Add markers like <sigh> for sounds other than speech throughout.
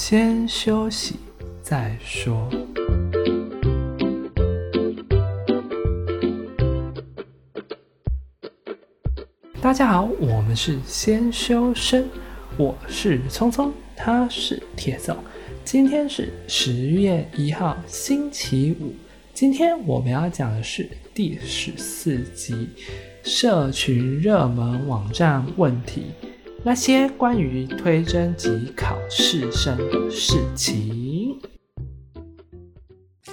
先休息再说。大家好，我们是先修身，我是聪聪，他是铁总。今天是十月一号，星期五。今天我们要讲的是第十四集：社群热门网站问题，那些关于推甄及考试生的事情。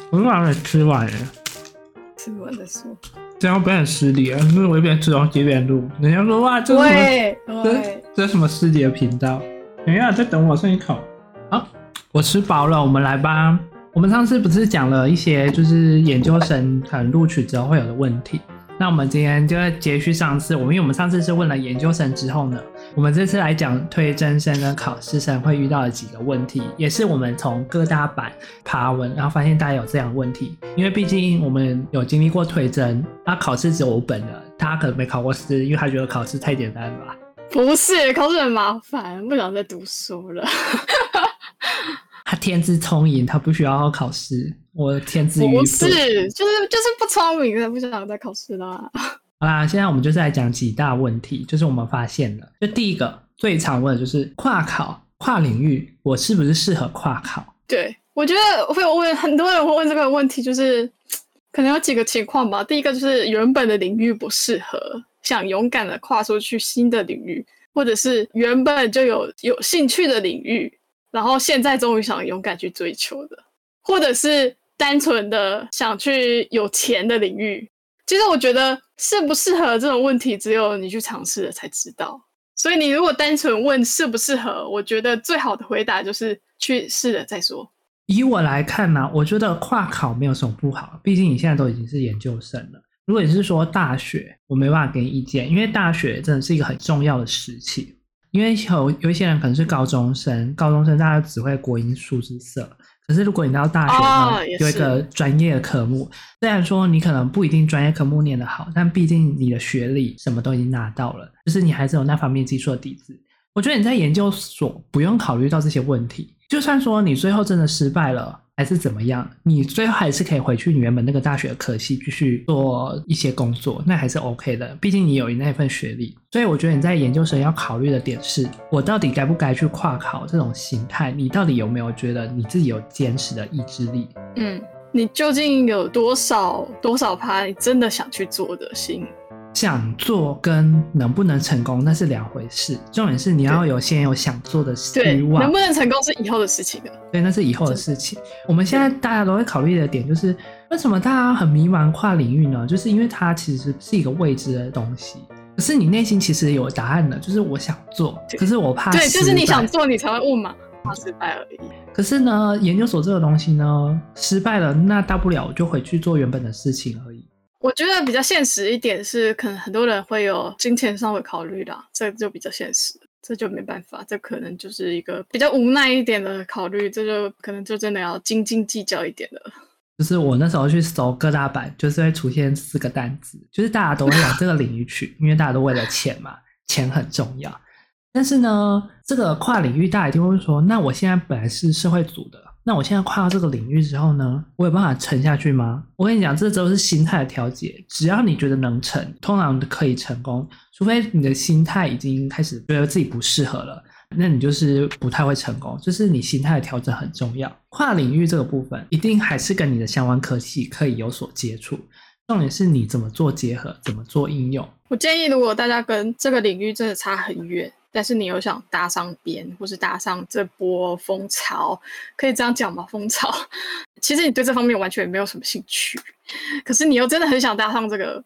我刚才吃完了，吃完再说。这样不很失礼啊！因为我一边吃东西一边录，人家说哇，这是什么？这这是什么失礼的频道？等一下，再等我剩一口。好。我吃饱了，我们来吧。我们上次不是讲了一些就是研究生可能录取之后会有的问题，那我们今天就要接续上次。我们因为我们上次是问了研究生之后呢，我们这次来讲推真生跟考试生会遇到的几个问题，也是我们从各大版爬文，然后发现大家有这样的问题。因为毕竟我们有经历过推真，他考试只有我本人，他可能没考过试，因为他觉得考试太简单了吧？不是，考试很麻烦，不想再读书了。他天资聪颖，他不需要考试。我天资不是，就是就是不聪明，他不想再考试啦。<laughs> 好啦，现在我们就是来讲几大问题，就是我们发现的。就第一个最常问的就是跨考、跨领域，我是不是适合跨考？对，我觉得会问很多人会问这个问题，就是可能有几个情况吧。第一个就是原本的领域不适合，想勇敢的跨出去新的领域，或者是原本就有有兴趣的领域。然后现在终于想勇敢去追求的，或者是单纯的想去有钱的领域。其实我觉得适不适合这种问题，只有你去尝试了才知道。所以你如果单纯问适不适合，我觉得最好的回答就是去试了再说。以我来看呢、我觉得跨考没有什么不好，毕竟你现在都已经是研究生了。如果你是说大学，我没办法给你意见，因为大学真的是一个很重要的时期。因为有有一些人可能是高中生，高中生大家只会国英数字色。可是如果你到大学呢，哦、有一个专业的科目，虽然说你可能不一定专业科目念得好，但毕竟你的学历什么都已经拿到了，就是你还是有那方面基础的底子。我觉得你在研究所不用考虑到这些问题，就算说你最后真的失败了。还是怎么样？你最后还是可以回去你原本那个大学的科系继续做一些工作，那还是 OK 的。毕竟你有那份学历，所以我觉得你在研究生要考虑的点是：我到底该不该去跨考？这种心态，你到底有没有觉得你自己有坚持的意志力？嗯，你究竟有多少多少趴你真的想去做的心？想做跟能不能成功那是两回事，重点是你要有先有想做的欲望，能不能成功是以后的事情的。对，那是以后的事情。我们现在大家都会考虑的点就是，为什么大家很迷茫跨领域呢？就是因为它其实是一个未知的东西。可是你内心其实有答案的，就是我想做，可是我怕。对，就是你想做，你才会问嘛，怕失败而已。可是呢，研究所这个东西呢，失败了，那大不了我就回去做原本的事情而已。我觉得比较现实一点是，可能很多人会有金钱上的考虑啦，这就比较现实，这就没办法，这可能就是一个比较无奈一点的考虑，这就可能就真的要斤斤计较一点的。就是我那时候去搜各大版，就是会出现四个单字，就是大家都会往这个领域去，因为大家都为了钱嘛，钱很重要。但是呢，这个跨领域，大家一定会说，那我现在本来是社会组的。那我现在跨到这个领域之后呢，我有办法沉下去吗？我跟你讲，这都是心态的调节。只要你觉得能成，通常可以成功。除非你的心态已经开始觉得自己不适合了，那你就是不太会成功。就是你心态的调整很重要。跨领域这个部分，一定还是跟你的相关科技可以有所接触。重点是你怎么做结合，怎么做应用。我建议，如果大家跟这个领域真的差很远。但是你又想搭上边，或是搭上这波风潮，可以这样讲吗？风潮，<laughs> 其实你对这方面完全没有什么兴趣，可是你又真的很想搭上这个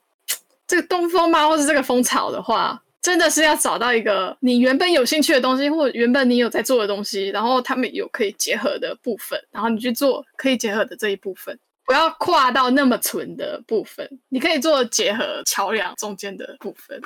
这个东风吗？或是这个风潮的话，真的是要找到一个你原本有兴趣的东西，或原本你有在做的东西，然后他们有可以结合的部分，然后你去做可以结合的这一部分，不要跨到那么纯的部分，你可以做结合桥梁中间的部分。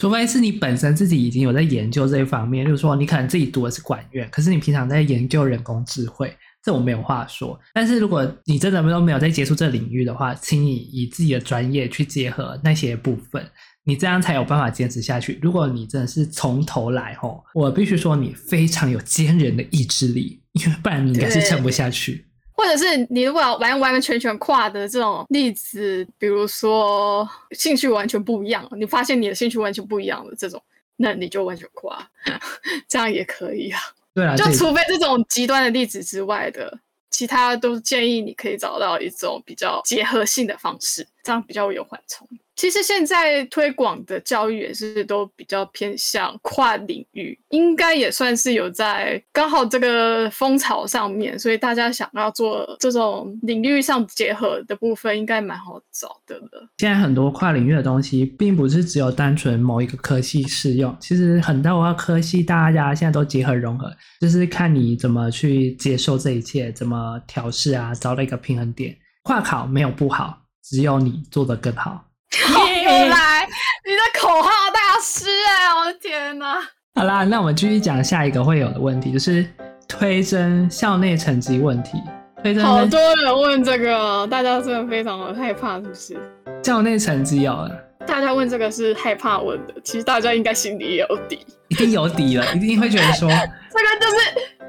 除非是你本身自己已经有在研究这一方面，就是说你可能自己读的是管院，可是你平常在研究人工智慧，这我没有话说。但是如果你真的都没有在接触这领域的话，请你以自己的专业去结合那些部分，你这样才有办法坚持下去。如果你真的是从头来吼，我必须说你非常有坚韧的意志力，因为不然你应该是撑不下去。或者是你如果要完完完全全跨的这种例子，比如说兴趣完全不一样，你发现你的兴趣完全不一样的这种，那你就完全跨，<laughs> 这样也可以啊。对啊，就除非这种极端的例子之外的，其他都建议你可以找到一种比较结合性的方式，这样比较有缓冲。其实现在推广的教育也是都比较偏向跨领域，应该也算是有在刚好这个风潮上面，所以大家想要做这种领域上结合的部分，应该蛮好找的了。现在很多跨领域的东西，并不是只有单纯某一个科系适用，其实很多科系大家现在都结合融合，就是看你怎么去接受这一切，怎么调试啊，找到一个平衡点。跨考没有不好，只有你做得更好。<laughs> 又来，你的口号大师哎！我的天哪！好啦，那我们继续讲下一个会有的问题，就是推甄校内成绩问题。推甄好多人问这个，大家真的非常的害怕，是不是？校内成绩哦，大家问这个是害怕问的，其实大家应该心里也有底，一定有底了，一定会觉得说，<laughs> 这个就是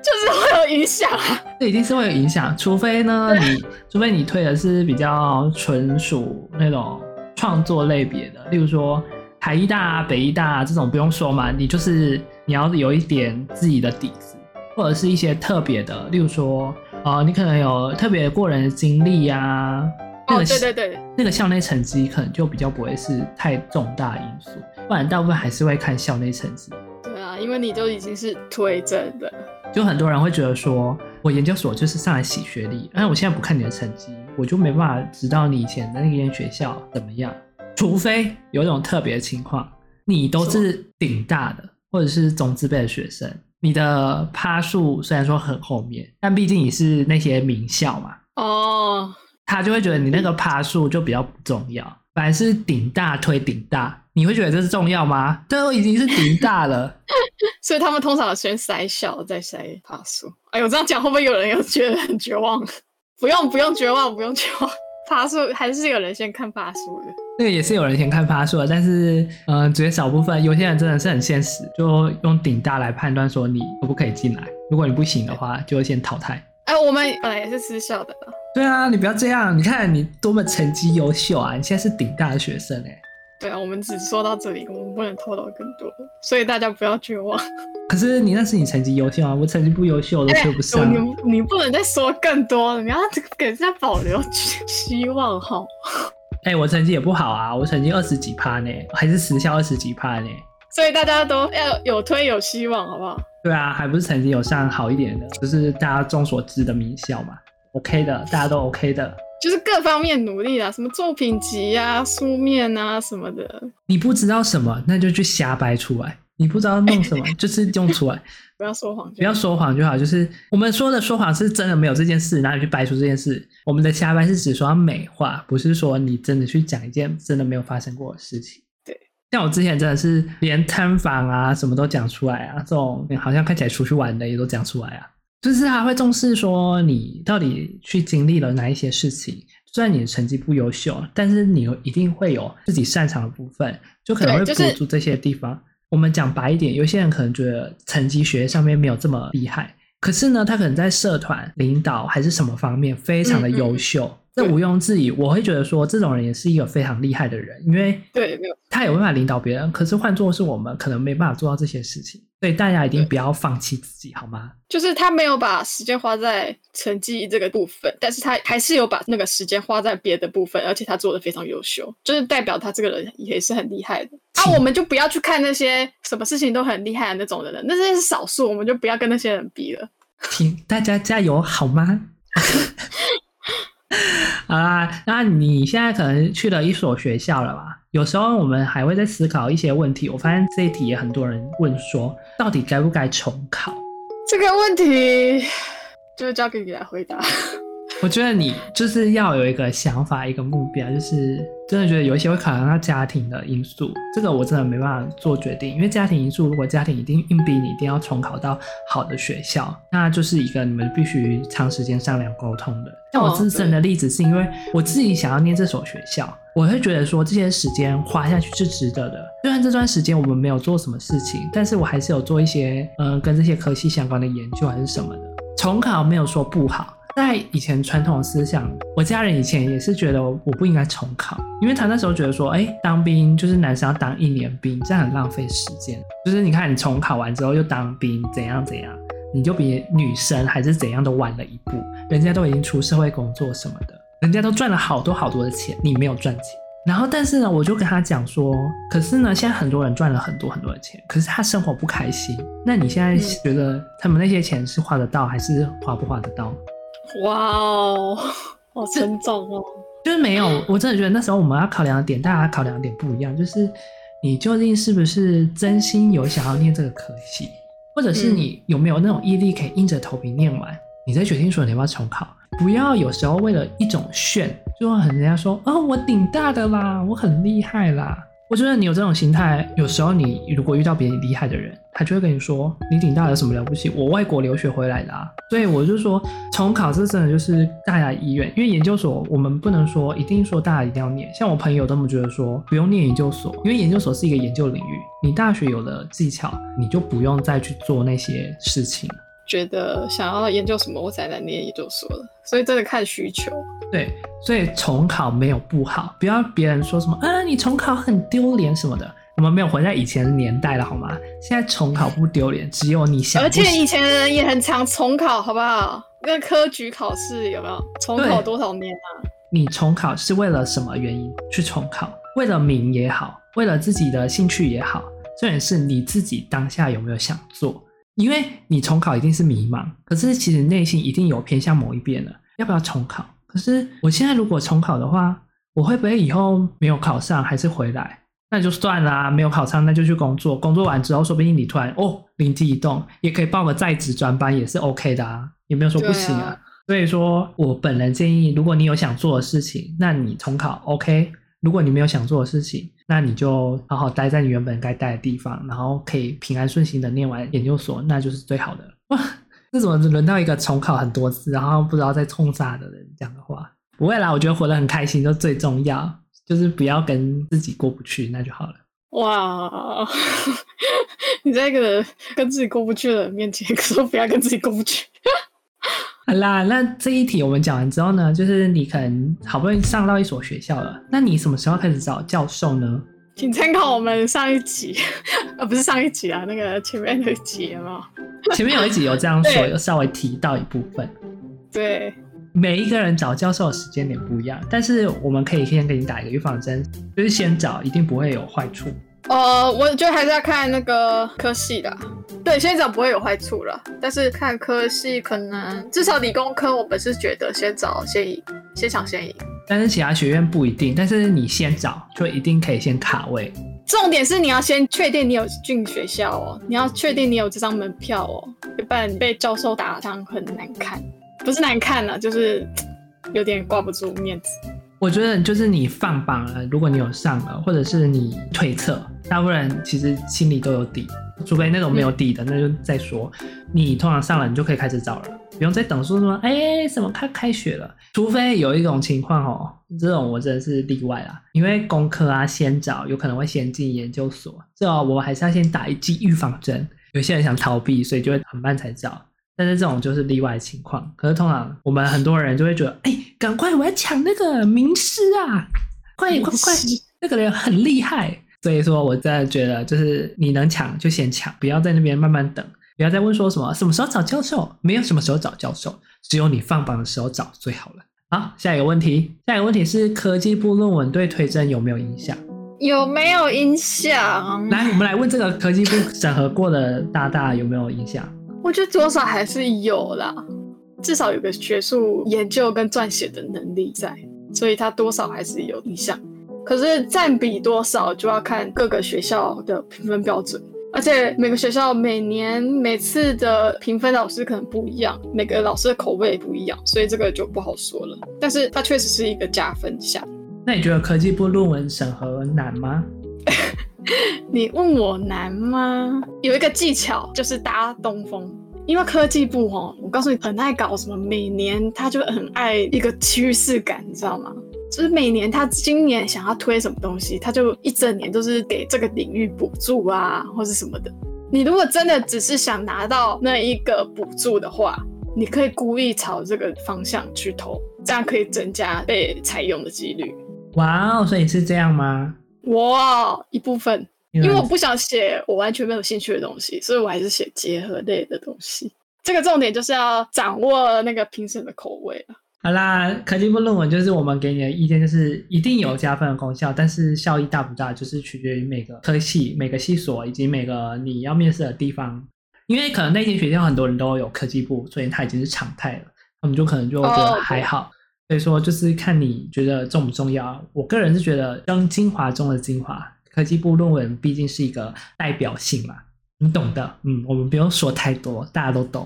就是会有影响啊，这一定是会有影响，除非呢，你除非你推的是比较纯属那种。创作类别的，例如说台艺大啊、北医大啊这种不用说嘛，你就是你要有一点自己的底子，或者是一些特别的，例如说，呃，你可能有特别过人的经历呀、啊。那个、哦，对对对，那个校内成绩可能就比较不会是太重大因素，不然大部分还是会看校内成绩。对啊，因为你就已经是推甄的，就很多人会觉得说，我研究所就是上来洗学历，但我现在不看你的成绩。我就没办法知道你以前的那间学校怎么样，除非有一种特别的情况，你都是顶大的或者是中字辈的学生，你的趴数虽然说很后面，但毕竟你是那些名校嘛，哦，他就会觉得你那个趴数就比较不重要，反而是顶大推顶大，你会觉得这是重要吗？都已经是顶大了，<laughs> 所以他们通常先筛校再筛趴数。哎呦，这样讲会不会有人又觉得很绝望？不用不用绝望，不用绝望。爬树还是有人先看爬树的，那个也是有人先看爬树的，但是嗯，绝少部分有些人真的是很现实，就用顶大来判断说你可不可以进来。如果你不行的话，就会先淘汰。哎、呃，我们本来也是私校的。对啊，你不要这样，你看你多么成绩优秀啊！你现在是顶大的学生哎。对啊，我们只说到这里，我们不能透露更多，所以大家不要绝望。<laughs> 可是你那是你成绩优秀啊，我成绩不优秀我都推不上。欸、你你不能再说更多了，你要给人家保留希望哈。<laughs> 哎、欸，我成绩也不好啊，我成绩二十几趴呢，还是私校二十几趴呢。所以大家都要有推有希望，好不好？对啊，还不是成绩有上好一点的，就是大家众所知的名校嘛，OK 的，大家都 OK 的。就是各方面努力啊，什么作品集啊、书面啊什么的。你不知道什么，那就去瞎掰出来。你不知道弄什么，<laughs> 就是用出来。不要说谎，不要说谎就好。就是我们说的说谎是真的没有这件事，然后你去掰出这件事。我们的瞎掰是指说要美化，不是说你真的去讲一件真的没有发生过的事情。对，像我之前真的是连摊房啊什么都讲出来啊，这种好像看起来出去玩的也都讲出来啊。就是他会重视说你到底去经历了哪一些事情，虽然你的成绩不优秀，但是你一定会有自己擅长的部分，就可能会补足这些地方。就是、我们讲白一点，有些人可能觉得成绩学上面没有这么厉害，可是呢，他可能在社团领导还是什么方面非常的优秀。嗯嗯这毋庸置疑，我会觉得说这种人也是一个非常厉害的人，因为对，他有办法领导别人。可是换做是我们，可能没办法做到这些事情。所以大家一定不要放弃自己，好吗？就是他没有把时间花在成绩这个部分，但是他还是有把那个时间花在别的部分，而且他做的非常优秀，就是代表他这个人也是很厉害的。啊，我们就不要去看那些什么事情都很厉害的那种人，那些是少数，我们就不要跟那些人比了。请大家加油，好吗？<laughs> <laughs> 好啦，那你现在可能去了一所学校了吧？有时候我们还会在思考一些问题。我发现这一题也很多人问说，到底该不该重考？这个问题就交给你来回答。我觉得你就是要有一个想法，一个目标，就是真的觉得有一些会考量到家庭的因素，这个我真的没办法做决定，因为家庭因素，如果家庭一定硬逼你一定要重考到好的学校，那就是一个你们必须长时间商量沟通的。像我自身的例子，是因为我自己想要念这所学校，我会觉得说这些时间花下去是值得的。虽然这段时间我们没有做什么事情，但是我还是有做一些嗯、呃、跟这些科系相关的研究还是什么的。重考没有说不好，在以前传统思想，我家人以前也是觉得我不应该重考，因为他那时候觉得说，哎，当兵就是男生要当一年兵，这样很浪费时间。就是你看你重考完之后又当兵，怎样怎样，你就比女生还是怎样都晚了一步，人家都已经出社会工作什么的。人家都赚了好多好多的钱，你没有赚钱。然后，但是呢，我就跟他讲说，可是呢，现在很多人赚了很多很多的钱，可是他生活不开心。那你现在觉得他们那些钱是花得到，还是花不花得到？哇哦，<laughs> 好沉重哦。就是没有，我真的觉得那时候我们要考量的点，大家考量的点不一样。就是你究竟是不是真心有想要念这个科系，或者是你有没有那种毅力可以硬着头皮念完，你再决定说你要不要重考。不要有时候为了一种炫，就会很人家说啊、哦，我顶大的啦，我很厉害啦。我觉得你有这种心态，有时候你如果遇到比你厉害的人，他就会跟你说，你顶大有什么了不起？我外国留学回来的啊。所以我就说，从考试真的就是大家意愿，因为研究所我们不能说一定说大家一定要念。像我朋友他们觉得说不用念研究所，因为研究所是一个研究领域，你大学有了技巧，你就不用再去做那些事情。觉得想要研究什么，我才来念研究所了。所以真的看需求。对，所以重考没有不好，不要别人说什么啊，你重考很丢脸什么的。我们没有活在以前的年代了，好吗？现在重考不丢脸，只有你想。而且以前的人也很常重考，好不好？那科举考试有没有重考多少年啊？你重考是为了什么原因去重考？为了名也好，为了自己的兴趣也好，重点是你自己当下有没有想做？因为你重考一定是迷茫，可是其实内心一定有偏向某一边的，要不要重考？可是我现在如果重考的话，我会不会以后没有考上还是回来？那就算啦，没有考上那就去工作，工作完之后说不定你突然哦灵机一动，也可以报个在职专班也是 OK 的啊，也没有说不行啊。啊所以说我本人建议，如果你有想做的事情，那你重考 OK。如果你没有想做的事情，那你就好好待在你原本该待的地方，然后可以平安顺心的念完研究所，那就是最好的。哇，这怎么轮到一个重考很多次，然后不知道在冲啥的人讲的话？不会啦，我觉得活得很开心就最重要，就是不要跟自己过不去，那就好了。哇，<laughs> 你在一个跟自己过不去的人面前说不要跟自己过不去。好啦，那这一题我们讲完之后呢，就是你可能好不容易上到一所学校了，那你什么时候开始找教授呢？请参考我们上一集，<laughs> 呃，不是上一集啊，那个前面那一集有没有？前面有一集有这样说，<laughs> 有稍微提到一部分。对，每一个人找教授的时间点不一样，但是我们可以先给你打一个预防针，就是先找，一定不会有坏处。呃，我觉得还是要看那个科系的，对，先找不会有坏处了。但是看科系，可能至少理工科，我本是觉得先找先赢，先抢先赢。但是其他学院不一定，但是你先找就一定可以先卡位。重点是你要先确定你有进学校哦，你要确定你有这张门票哦，要不然你被教授打伤很难看，不是难看了，就是有点挂不住面子。我觉得就是你放榜了，如果你有上了，或者是你推测，大部分人其实心里都有底，除非那种没有底的，那就再说。你通常上了，你就可以开始找了，不用再等说什么，哎，什么开开学了。除非有一种情况哦，这种我真的是例外啦，因为工科啊先找，有可能会先进研究所，这我们还是要先打一剂预防针。有些人想逃避，所以就会很慢才找。但是这种就是例外情况，可是通常我们很多人就会觉得，哎，赶快我要抢那个名师啊，快快快，那个人很厉害。所以说，我真的觉得就是你能抢就先抢，不要在那边慢慢等，不要再问说什么什么时候找教授，没有什么时候找教授，只有你放榜的时候找最好了。好，下一个问题，下一个问题是科技部论文对推甄有没有影响？有没有影响？来，我们来问这个科技部审核过的大大有没有影响？我觉得多少还是有啦，至少有个学术研究跟撰写的能力在，所以它多少还是有影响。可是占比多少就要看各个学校的评分标准，而且每个学校每年每次的评分老师可能不一样，每个老师的口味也不一样，所以这个就不好说了。但是它确实是一个加分项。那你觉得科技部论文审核难吗？<laughs> 你问我难吗？有一个技巧就是搭东风，因为科技部哦，我告诉你很爱搞什么，每年他就很爱一个趋势感，你知道吗？就是每年他今年想要推什么东西，他就一整年都是给这个领域补助啊，或是什么的。你如果真的只是想拿到那一个补助的话，你可以故意朝这个方向去投，这样可以增加被采用的几率。哇哦，所以是这样吗？哇，一部分，因为我不想写我完全没有兴趣的东西，所以我还是写结合类的东西。这个重点就是要掌握那个评审的口味。好啦，科技部论文就是我们给你的意见，就是一定有加分的功效，但是效益大不大，就是取决于每个科系、每个系所以及每个你要面试的地方。因为可能那间学校很多人都有科技部，所以它已经是常态了，我们就可能就觉得还好。Oh. 所以说，就是看你觉得重不重要。我个人是觉得，当精华中的精华，科技部论文毕竟是一个代表性嘛，你懂的。嗯，我们不用说太多，大家都懂。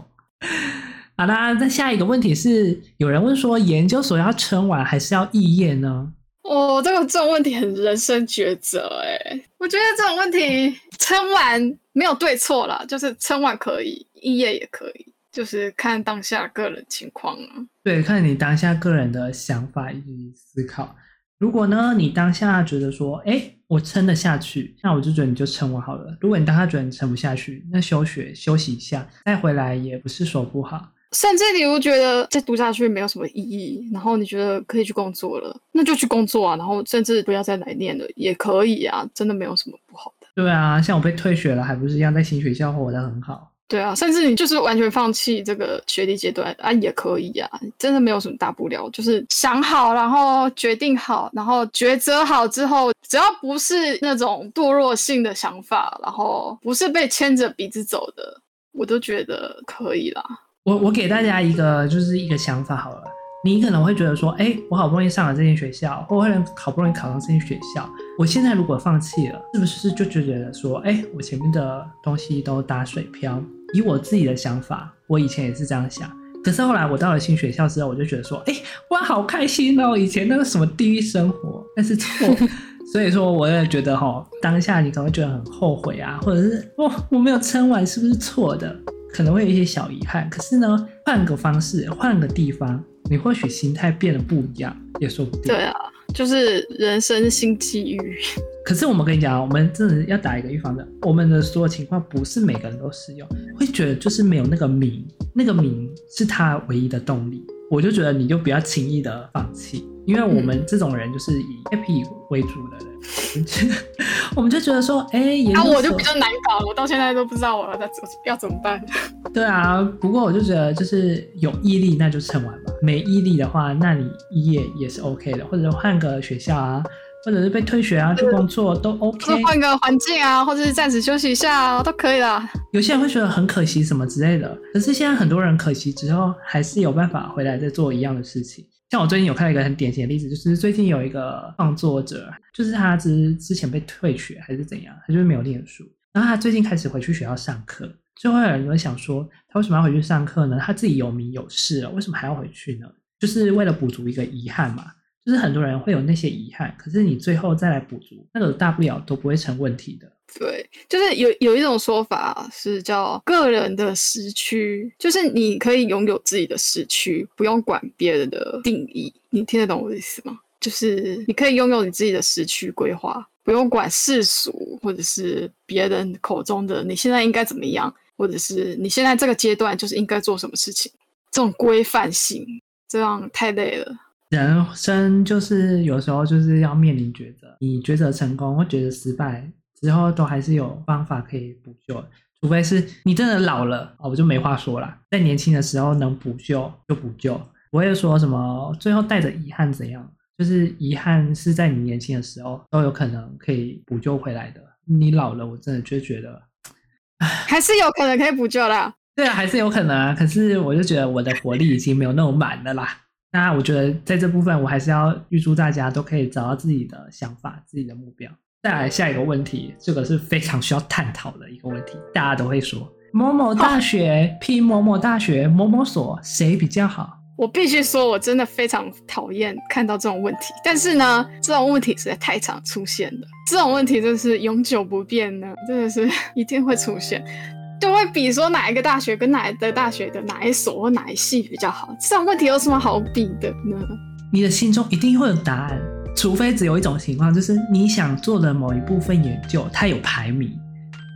好啦，那下一个问题是，有人问说，研究所要撑完还是要肄业呢？哦，这个这种问题很人生抉择哎。我觉得这种问题撑完没有对错啦，就是撑完可以，肄业也可以。就是看当下个人情况啊，对，看你当下个人的想法以及思考。如果呢，你当下觉得说，哎，我撑得下去，那我就觉得你就撑我好了。如果你当下觉得你撑不下去，那休学休息一下，再回来也不是说不好。甚至你如果觉得再读下去没有什么意义，然后你觉得可以去工作了，那就去工作啊。然后甚至不要再来念了，也可以啊，真的没有什么不好的。对啊，像我被退学了，还不是一样在新学校活得很好。对啊，甚至你就是完全放弃这个学历阶段啊，也可以啊，真的没有什么大不了，就是想好，然后决定好，然后抉择好之后，只要不是那种堕落性的想法，然后不是被牵着鼻子走的，我都觉得可以啦。我我给大家一个就是一个想法好了。你可能会觉得说，哎，我好不容易上了这间学校，或者好不容易考上这间学校，我现在如果放弃了，是不是就觉得说，哎，我前面的东西都打水漂？以我自己的想法，我以前也是这样想。可是后来我到了新学校之后，我就觉得说，哎，哇，好开心哦！以前那个什么地狱生活，那是错。<laughs> 所以说，我也觉得哈，当下你可能会觉得很后悔啊，或者是哇，我没有撑完，是不是错的？可能会有一些小遗憾。可是呢，换个方式，换个地方。你或许心态变得不一样，也说不定。对啊，就是人生新机遇。可是我们跟你讲，我们真的要打一个预防针。我们的所有情况不是每个人都适用，会觉得就是没有那个名，那个名是他唯一的动力。我就觉得你就不要轻易的放弃，因为我们这种人就是 <laughs> 以 happy 为主的人。<laughs> 我们就觉得说，哎、欸，那、啊、我就比较难搞，我到现在都不知道我要要怎么办。对啊，不过我就觉得，就是有毅力那就撑完吧。没毅力的话，那你肄业也是 OK 的，或者换个学校啊，或者是被退学啊，去工作都 OK。换个环境啊，或者是暂时休息一下啊，都可以啦。有些人会觉得很可惜什么之类的，可是现在很多人可惜之后，还是有办法回来再做一样的事情。像我最近有看到一个很典型的例子，就是最近有一个创作者，就是他之之前被退学还是怎样，他就是没有念书，然后他最近开始回去学校上课，就会有人会想说，他为什么要回去上课呢？他自己有名有势了，为什么还要回去呢？就是为了补足一个遗憾嘛。就是很多人会有那些遗憾，可是你最后再来补足，那个大不了都不会成问题的。对，就是有有一种说法是叫个人的时区，就是你可以拥有自己的时区，不用管别人的定义。你听得懂我的意思吗？就是你可以拥有你自己的时区规划，不用管世俗或者是别人口中的你现在应该怎么样，或者是你现在这个阶段就是应该做什么事情，这种规范性，这样太累了。人生就是有时候就是要面临抉择，你抉择成功或抉择失败之后，都还是有方法可以补救，除非是你真的老了哦，我就没话说了。在年轻的时候能补救就补救，不会说什么最后带着遗憾怎样，就是遗憾是在你年轻的时候都有可能可以补救回来的。你老了，我真的就觉得，<laughs> 唉，还是有可能可以补救的。对啊，还是有可能啊。可是我就觉得我的活力已经没有那么满了啦。那我觉得在这部分，我还是要预祝大家都可以找到自己的想法、自己的目标。再来下一个问题，这个是非常需要探讨的一个问题。大家都会说某某大学拼某某大学某某所谁比较好？我必须说，我真的非常讨厌看到这种问题。但是呢，这种问题实在太常出现了。这种问题真是永久不变呢，真的是 <laughs> 一定会出现。就会比说哪一个大学跟哪一个大学的哪一所或哪一系比较好，这种问题有什么好比的呢？你的心中一定会有答案，除非只有一种情况，就是你想做的某一部分研究，它有排名，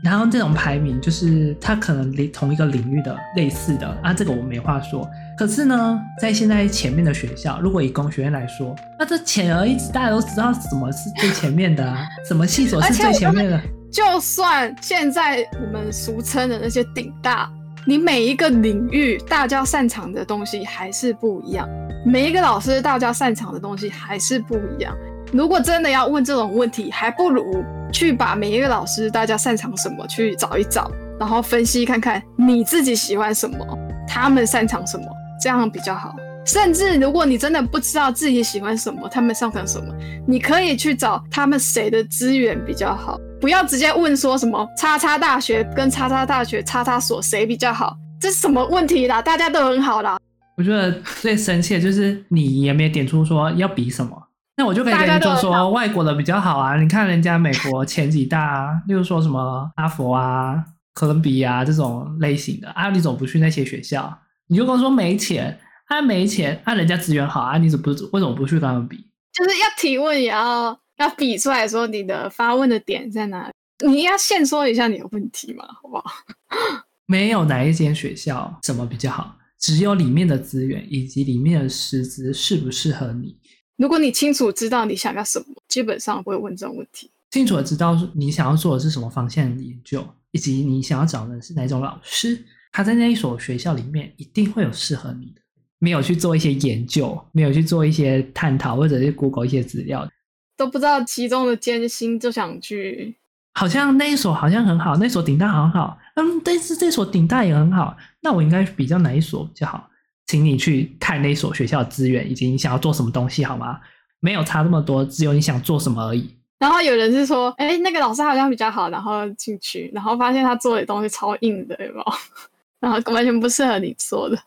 然后这种排名就是它可能离同一个领域的类似的啊，这个我没话说。可是呢，在现在前面的学校，如果以工学院来说，那这显而易见，大家都知道什么是最前面的啊，什么系所是最前面的。就算现在我们俗称的那些顶大，你每一个领域大家擅长的东西还是不一样，每一个老师大家擅长的东西还是不一样。如果真的要问这种问题，还不如去把每一个老师大家擅长什么去找一找，然后分析看看你自己喜欢什么，他们擅长什么。这样比较好。甚至如果你真的不知道自己喜欢什么，他们擅长什么，你可以去找他们谁的资源比较好。不要直接问说什么叉叉大学跟叉叉大学叉叉所谁比较好，这是什么问题啦？大家都很好啦。我觉得最生气的就是你也没点出说要比什么，那我就可以跟你说说外国的比较好啊。你看人家美国前几大啊，例如说什么哈佛啊、哥伦比亚这种类型的啊，你怎么不去那些学校？你就跟我说没钱，他、啊、没钱，按、啊、人家资源好啊，你怎么不为什么不去跟他们比？就是要提问，也要要比出来说你的发问的点在哪里，你要先说一下你的问题嘛，好不好？<laughs> 没有哪一间学校什么比较好，只有里面的资源以及里面的师资适不适合你。如果你清楚知道你想要什么，基本上不会问这种问题。清楚的知道你想要做的是什么方向的研究，以及你想要找的是哪种老师。他在那一所学校里面一定会有适合你的，没有去做一些研究，没有去做一些探讨，或者是 Google 一些资料，都不知道其中的艰辛，就想去。好像那一所好像很好，那所顶大很好，嗯，但是这所顶大也很好，那我应该比较哪一所比较好？请你去看那所学校的资源，以及你想要做什么东西好吗？没有差这么多，只有你想做什么而已。然后有人是说，哎，那个老师好像比较好，然后进去，然后发现他做的东西超硬的，有没有？<laughs> 然后完全不适合你做的。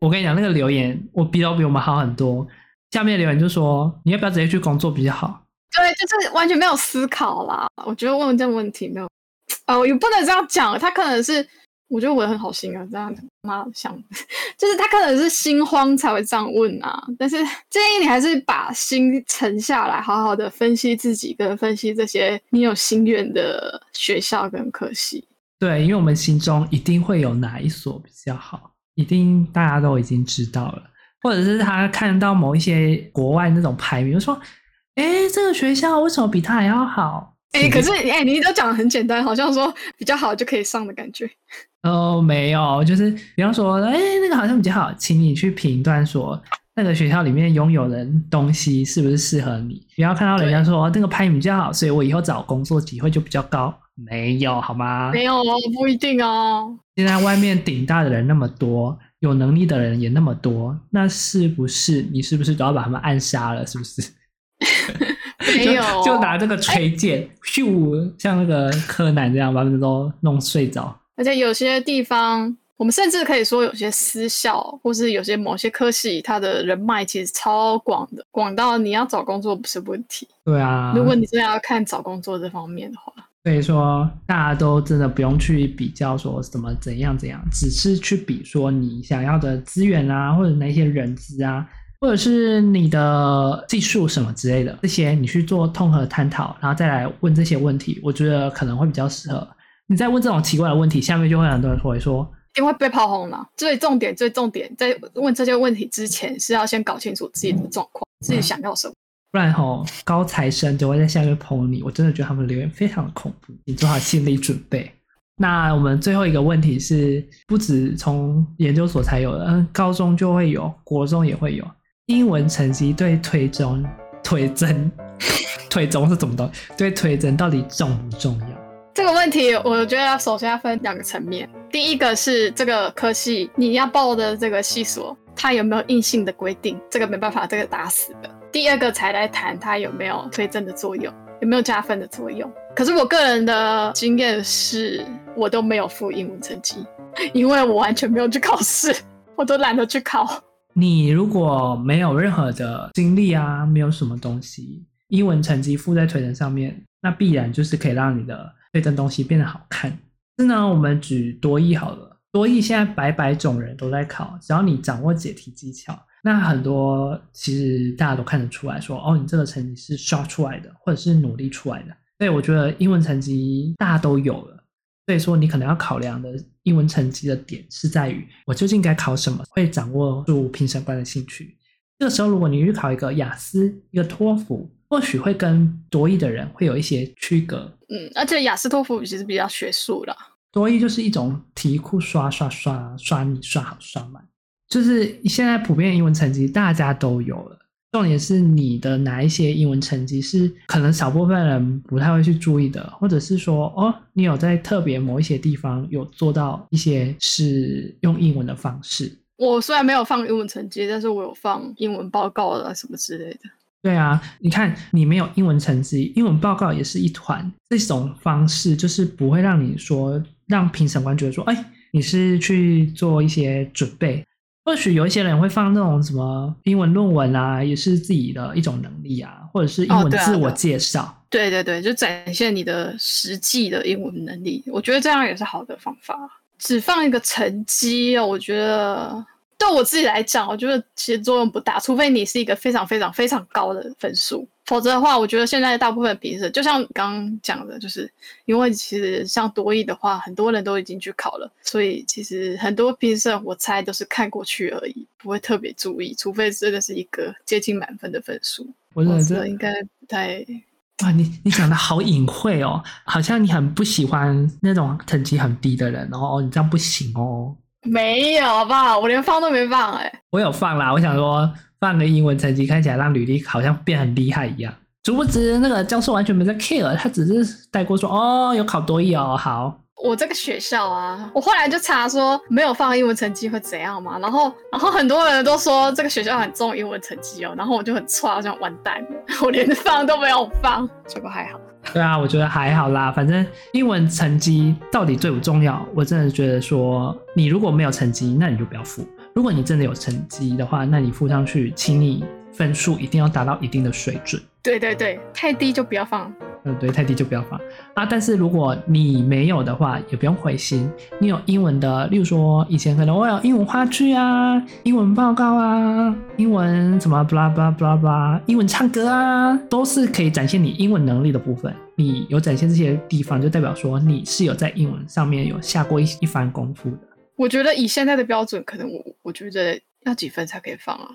我跟你讲，那个留言我比都比我们好很多。下面留言就说：“你要不要直接去工作比较好？”对，就是完全没有思考啦。我觉得问这个问题没有，哦，也不能这样讲。他可能是，我觉得我很好心啊，这样妈想，<laughs> 就是他可能是心慌才会这样问啊。但是建议你还是把心沉下来，好好的分析自己，跟分析这些你有心愿的学校跟科系。对，因为我们心中一定会有哪一所比较好，一定大家都已经知道了，或者是他看到某一些国外那种排名，说：“哎，这个学校为什么比他还要好？”哎，可是哎，你都讲的很简单，好像说比较好就可以上的感觉。<laughs> 哦，没有，就是比方说，哎，那个好像比较好，请你去评断说那个学校里面拥有的东西是不是适合你。不要看到人家说那个排名比较好，所以我以后找工作机会就比较高。没有好吗？没有哦，不一定哦。现在外面顶大的人那么多，有能力的人也那么多，那是不是你是不是都要把他们暗杀了？是不是？<laughs> 没有，就，就拿这个锤剑，咻，像那个柯南这样把他们都弄睡着。而且有些地方，我们甚至可以说，有些私校或是有些某些科系，它的人脉其实超广的，广到你要找工作不是问题。对啊，如果你真的要看找工作这方面的话。所以说，大家都真的不用去比较说什么怎样怎样，只是去比说你想要的资源啊，或者那些人资啊，或者是你的技术什么之类的，这些你去做综合探讨，然后再来问这些问题，我觉得可能会比较适合。你在问这种奇怪的问题，下面就会很多人会说，因为被炮轰了。最重点，最重点，在问这些问题之前，是要先搞清楚自己的状况，嗯、自己想要什么。不然吼，高材生就会在下面捧你。我真的觉得他们留言非常的恐怖，你做好心理准备。那我们最后一个问题是，不止从研究所才有的，嗯，高中就会有，国中也会有。英文成绩对推中、推甄、推中是怎么的？对推甄到底重不重要？这个问题，我觉得首先要分两个层面。第一个是这个科系你要报的这个系所，它有没有硬性的规定？这个没办法，这个打死的。第二个才来谈它有没有推甄的作用，有没有加分的作用。可是我个人的经验是，我都没有付英文成绩，因为我完全没有去考试，<laughs> 我都懒得去考。你如果没有任何的经历啊，没有什么东西，英文成绩附在推甄上面，那必然就是可以让你的推甄东西变得好看。是呢，我们举多益好了，多益现在百百种人都在考，只要你掌握解题技巧。那很多其实大家都看得出来说，哦，你这个成绩是刷出来的，或者是努力出来的。所以我觉得英文成绩大家都有了，所以说你可能要考量的英文成绩的点是在于，我究竟该考什么，会掌握住评审官的兴趣。这个时候，如果你去考一个雅思、一个托福，或许会跟多益的人会有一些区隔。嗯，而且雅思、托福其实比较学术的，多益就是一种题库刷刷刷刷你刷好刷满。就是现在普遍英文成绩大家都有了，重点是你的哪一些英文成绩是可能少部分人不太会去注意的，或者是说哦，你有在特别某一些地方有做到一些是用英文的方式。我虽然没有放英文成绩，但是我有放英文报告啊什么之类的。对啊，你看你没有英文成绩，英文报告也是一团。这种方式就是不会让你说让评审官觉得说，哎，你是去做一些准备。或许有一些人会放那种什么英文论文啊，也是自己的一种能力啊，或者是英文自我介绍。哦，对啊，对对对，就展现你的实际的英文能力。我觉得这样也是好的方法。只放一个成绩，我觉得对我自己来讲，我觉得其实作用不大，除非你是一个非常非常非常高的分数。否则的话，我觉得现在大部分评审，就像刚刚讲的，就是因为其实像多艺的话，很多人都已经去考了，所以其实很多评审我猜都是看过去而已，不会特别注意，除非真的是一个接近满分的分数。我觉得这应该不太……哇，你你讲的好隐晦哦，好像你很不喜欢那种成绩很低的人哦，你这样不行哦。没有，好不好？我连放都没放哎。我有放啦，我想说。放个英文成绩看起来让履历好像变很厉害一样，殊不知那个教授完全没在 care，他只是带过说哦，有考多益哦，好。我这个学校啊，我后来就查说没有放英文成绩会怎样嘛，然后然后很多人都说这个学校很重英文成绩哦，然后我就很错，好像完蛋了，我连放都没有放，结果还好。对啊，我觉得还好啦，反正英文成绩到底重不重要？我真的觉得说你如果没有成绩，那你就不要付。如果你真的有成绩的话，那你付上去，请你分数一定要达到一定的水准。对对对，太低就不要放。嗯，对，太低就不要放啊。但是如果你没有的话，也不用灰心。你有英文的，例如说以前可能我有英文话剧啊、英文报告啊、英文什么 blah blah blah blah，英文唱歌啊，都是可以展现你英文能力的部分。你有展现这些地方，就代表说你是有在英文上面有下过一一番功夫的。我觉得以现在的标准，可能我我觉得要几分才可以放啊？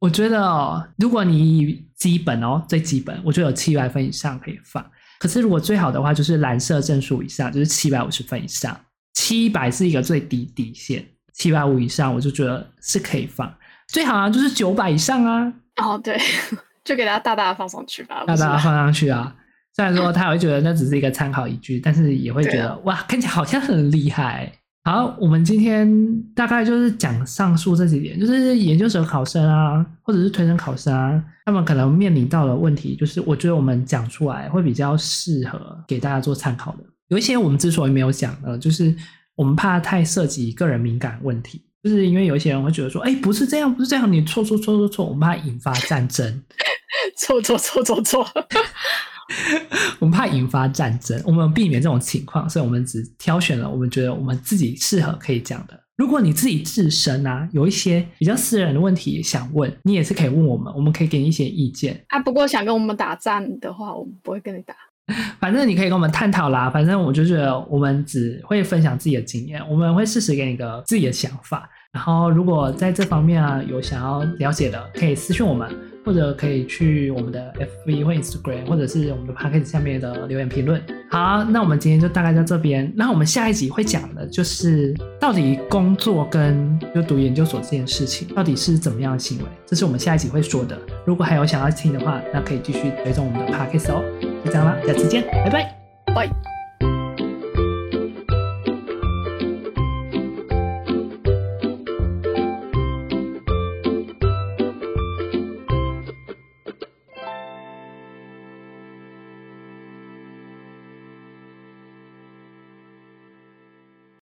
我觉得哦，如果你基本哦，最基本，我觉得有七百分以上可以放。可是如果最好的话，就是蓝色证书以上，就是七百五十分以上。七百是一个最低底线，七百五以上我就觉得是可以放。最好啊，就是九百以上啊。哦，对，<laughs> 就给大家大大的放上去吧，大大的放上去啊。虽然说他也会觉得那只是一个参考依据，但是也会觉得哇，看起来好像很厉害。好，我们今天大概就是讲上述这几点，就是研究生考生啊，或者是推甄考生啊，他们可能面临到的问题，就是我觉得我们讲出来会比较适合给大家做参考的。有一些我们之所以没有讲的，就是我们怕太涉及个人敏感问题，就是因为有一些人会觉得说，哎，不是这样，不是这样，你错错错错错，我们怕引发战争，错错错错错。<laughs> 我们怕引发战争，我们避免这种情况，所以我们只挑选了我们觉得我们自己适合可以讲的。如果你自己自身啊有一些比较私人的问题想问，你也是可以问我们，我们可以给你一些意见啊。不过想跟我们打战的话，我们不会跟你打。<laughs> 反正你可以跟我们探讨啦。反正我就觉得我们只会分享自己的经验，我们会适时给你一个自己的想法。然后如果在这方面啊有想要了解的，可以私讯我们。或者可以去我们的 FB 或 Instagram，或者是我们的 Podcast 下面的留言评论。好，那我们今天就大概在这边。那我们下一集会讲的就是到底工作跟就读研究所这件事情到底是怎么样的行为，这是我们下一集会说的。如果还有想要听的话，那可以继续追踪我们的 Podcast 哦。就这样啦，下次见，拜拜，拜。